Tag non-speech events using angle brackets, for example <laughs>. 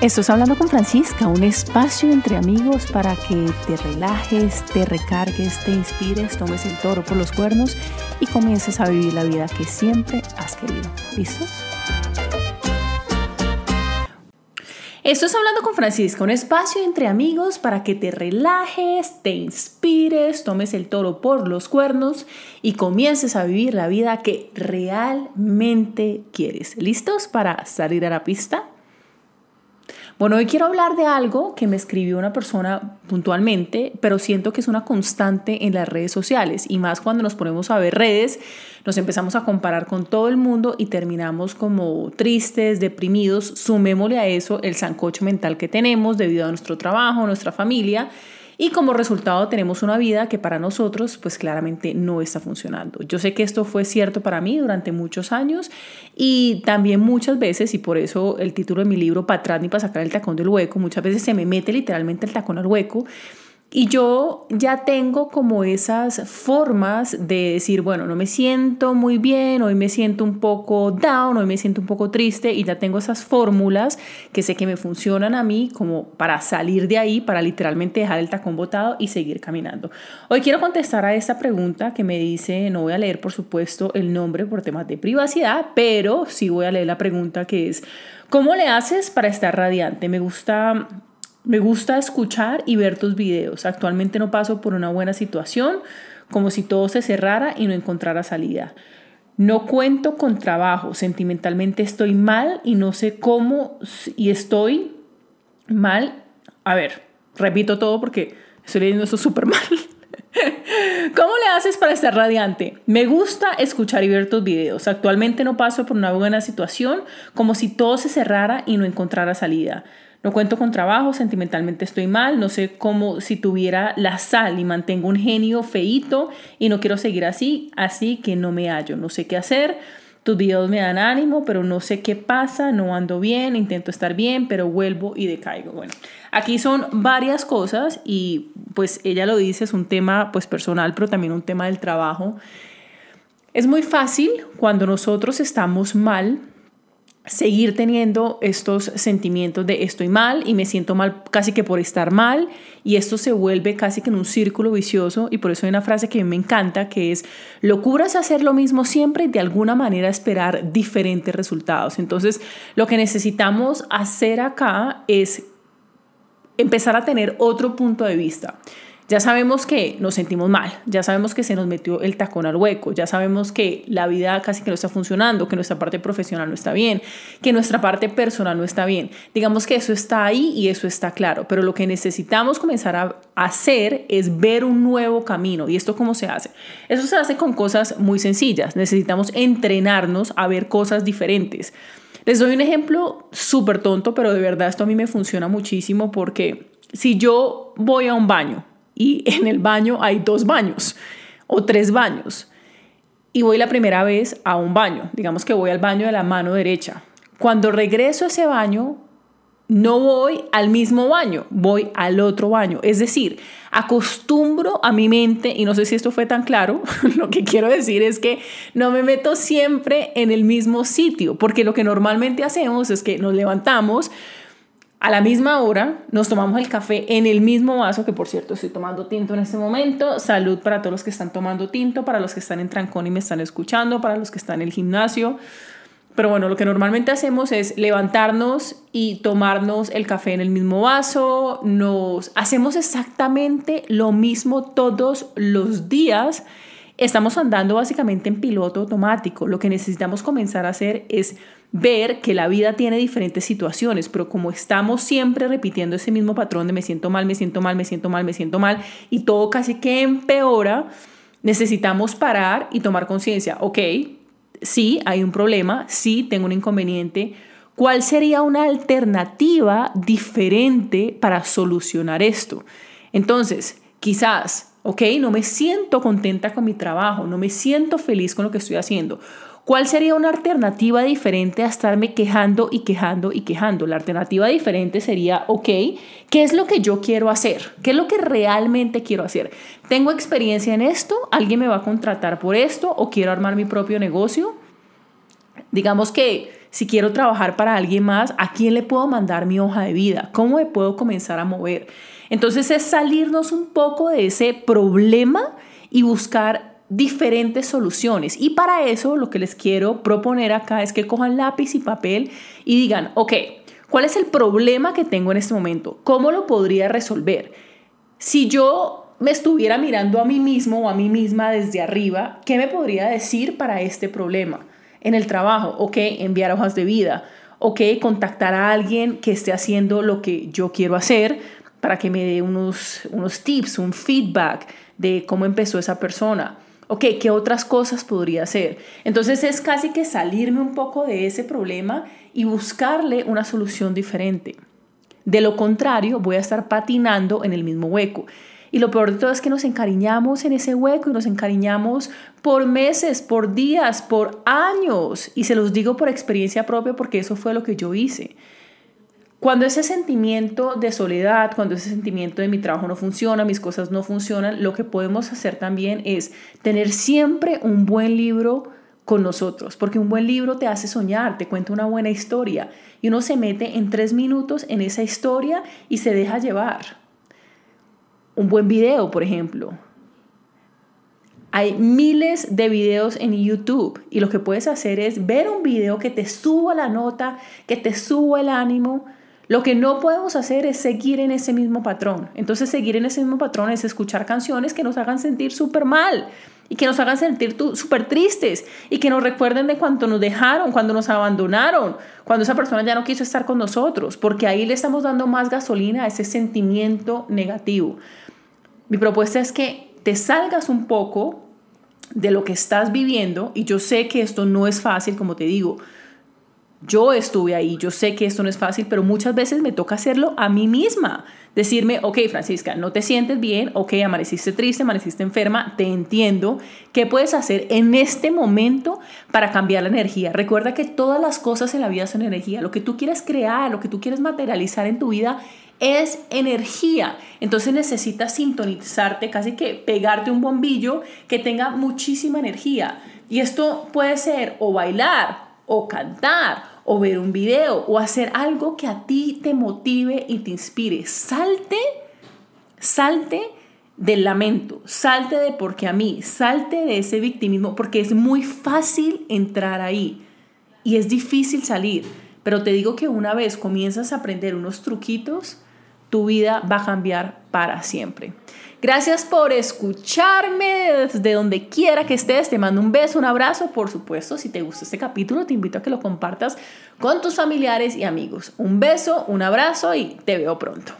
Estás hablando con Francisca, un espacio entre amigos para que te relajes, te recargues, te inspires, tomes el toro por los cuernos y comiences a vivir la vida que siempre has querido. ¿Listos? Esto es Hablando con Francisca, un espacio entre amigos para que te relajes, te inspires, tomes el toro por los cuernos y comiences a vivir la vida que realmente quieres. ¿Listos para salir a la pista? Bueno, hoy quiero hablar de algo que me escribió una persona puntualmente, pero siento que es una constante en las redes sociales y más cuando nos ponemos a ver redes, nos empezamos a comparar con todo el mundo y terminamos como tristes, deprimidos. Sumémosle a eso el sancocho mental que tenemos debido a nuestro trabajo, nuestra familia y como resultado tenemos una vida que para nosotros pues claramente no está funcionando. Yo sé que esto fue cierto para mí durante muchos años y también muchas veces, y por eso el título de mi libro, Para atrás ni para sacar el tacón del hueco, muchas veces se me mete literalmente el tacón al hueco y yo ya tengo como esas formas de decir, bueno, no me siento muy bien, hoy me siento un poco down, hoy me siento un poco triste y ya tengo esas fórmulas que sé que me funcionan a mí como para salir de ahí, para literalmente dejar el tacón botado y seguir caminando. Hoy quiero contestar a esta pregunta que me dice, no voy a leer por supuesto el nombre por temas de privacidad, pero sí voy a leer la pregunta que es, ¿cómo le haces para estar radiante? Me gusta me gusta escuchar y ver tus videos. Actualmente no paso por una buena situación, como si todo se cerrara y no encontrara salida. No cuento con trabajo, sentimentalmente estoy mal y no sé cómo y estoy mal. A ver, repito todo porque estoy leyendo eso súper mal. <laughs> ¿Cómo le haces para estar radiante? Me gusta escuchar y ver tus videos. Actualmente no paso por una buena situación, como si todo se cerrara y no encontrara salida. No cuento con trabajo, sentimentalmente estoy mal, no sé cómo si tuviera la sal y mantengo un genio feito y no quiero seguir así, así que no me hallo, no sé qué hacer. Tus videos me dan ánimo, pero no sé qué pasa, no ando bien, intento estar bien, pero vuelvo y decaigo. Bueno, aquí son varias cosas y pues ella lo dice, es un tema pues personal, pero también un tema del trabajo. Es muy fácil cuando nosotros estamos mal seguir teniendo estos sentimientos de estoy mal y me siento mal casi que por estar mal y esto se vuelve casi que en un círculo vicioso y por eso hay una frase que me encanta que es locura es hacer lo mismo siempre y de alguna manera esperar diferentes resultados. Entonces lo que necesitamos hacer acá es empezar a tener otro punto de vista. Ya sabemos que nos sentimos mal, ya sabemos que se nos metió el tacón al hueco, ya sabemos que la vida casi que no está funcionando, que nuestra parte profesional no está bien, que nuestra parte personal no está bien. Digamos que eso está ahí y eso está claro, pero lo que necesitamos comenzar a hacer es ver un nuevo camino. ¿Y esto cómo se hace? Eso se hace con cosas muy sencillas. Necesitamos entrenarnos a ver cosas diferentes. Les doy un ejemplo súper tonto, pero de verdad esto a mí me funciona muchísimo porque si yo voy a un baño, y en el baño hay dos baños o tres baños. Y voy la primera vez a un baño, digamos que voy al baño de la mano derecha. Cuando regreso a ese baño, no voy al mismo baño, voy al otro baño. Es decir, acostumbro a mi mente, y no sé si esto fue tan claro, <laughs> lo que quiero decir es que no me meto siempre en el mismo sitio, porque lo que normalmente hacemos es que nos levantamos, a la misma hora nos tomamos el café en el mismo vaso, que por cierto estoy tomando tinto en este momento. Salud para todos los que están tomando tinto, para los que están en trancón y me están escuchando, para los que están en el gimnasio. Pero bueno, lo que normalmente hacemos es levantarnos y tomarnos el café en el mismo vaso. Nos hacemos exactamente lo mismo todos los días. Estamos andando básicamente en piloto automático. Lo que necesitamos comenzar a hacer es ver que la vida tiene diferentes situaciones, pero como estamos siempre repitiendo ese mismo patrón de me siento mal, me siento mal, me siento mal, me siento mal, y todo casi que empeora, necesitamos parar y tomar conciencia, ok, sí, hay un problema, sí, tengo un inconveniente, ¿cuál sería una alternativa diferente para solucionar esto? Entonces, quizás, ok, no me siento contenta con mi trabajo, no me siento feliz con lo que estoy haciendo ¿Cuál sería una alternativa diferente a estarme quejando y quejando y quejando? La alternativa diferente sería, ok, ¿qué es lo que yo quiero hacer? ¿Qué es lo que realmente quiero hacer? ¿Tengo experiencia en esto? ¿Alguien me va a contratar por esto? ¿O quiero armar mi propio negocio? Digamos que si quiero trabajar para alguien más, ¿a quién le puedo mandar mi hoja de vida? ¿Cómo me puedo comenzar a mover? Entonces es salirnos un poco de ese problema y buscar diferentes soluciones. Y para eso lo que les quiero proponer acá es que cojan lápiz y papel y digan, ok, ¿cuál es el problema que tengo en este momento? ¿Cómo lo podría resolver? Si yo me estuviera mirando a mí mismo o a mí misma desde arriba, ¿qué me podría decir para este problema? En el trabajo, ok, enviar hojas de vida, ok, contactar a alguien que esté haciendo lo que yo quiero hacer para que me dé unos, unos tips, un feedback de cómo empezó esa persona. Ok, ¿qué otras cosas podría hacer? Entonces es casi que salirme un poco de ese problema y buscarle una solución diferente. De lo contrario, voy a estar patinando en el mismo hueco. Y lo peor de todo es que nos encariñamos en ese hueco y nos encariñamos por meses, por días, por años. Y se los digo por experiencia propia porque eso fue lo que yo hice. Cuando ese sentimiento de soledad, cuando ese sentimiento de mi trabajo no funciona, mis cosas no funcionan, lo que podemos hacer también es tener siempre un buen libro con nosotros, porque un buen libro te hace soñar, te cuenta una buena historia y uno se mete en tres minutos en esa historia y se deja llevar. Un buen video, por ejemplo. Hay miles de videos en YouTube y lo que puedes hacer es ver un video que te suba la nota, que te suba el ánimo, lo que no podemos hacer es seguir en ese mismo patrón. Entonces seguir en ese mismo patrón es escuchar canciones que nos hagan sentir súper mal y que nos hagan sentir súper tristes y que nos recuerden de cuánto nos dejaron, cuando nos abandonaron, cuando esa persona ya no quiso estar con nosotros, porque ahí le estamos dando más gasolina a ese sentimiento negativo. Mi propuesta es que te salgas un poco de lo que estás viviendo y yo sé que esto no es fácil, como te digo, yo estuve ahí, yo sé que esto no es fácil, pero muchas veces me toca hacerlo a mí misma. Decirme, ok, Francisca, no te sientes bien, ok, amaneciste triste, amaneciste enferma, te entiendo. ¿Qué puedes hacer en este momento para cambiar la energía? Recuerda que todas las cosas en la vida son energía. Lo que tú quieres crear, lo que tú quieres materializar en tu vida es energía. Entonces necesitas sintonizarte, casi que pegarte un bombillo que tenga muchísima energía. Y esto puede ser o bailar, o cantar, o ver un video o hacer algo que a ti te motive y te inspire. Salte, salte del lamento, salte de porque a mí, salte de ese victimismo, porque es muy fácil entrar ahí y es difícil salir. Pero te digo que una vez comienzas a aprender unos truquitos, tu vida va a cambiar para siempre. Gracias por escucharme desde donde quiera que estés. Te mando un beso, un abrazo. Por supuesto, si te gusta este capítulo, te invito a que lo compartas con tus familiares y amigos. Un beso, un abrazo y te veo pronto.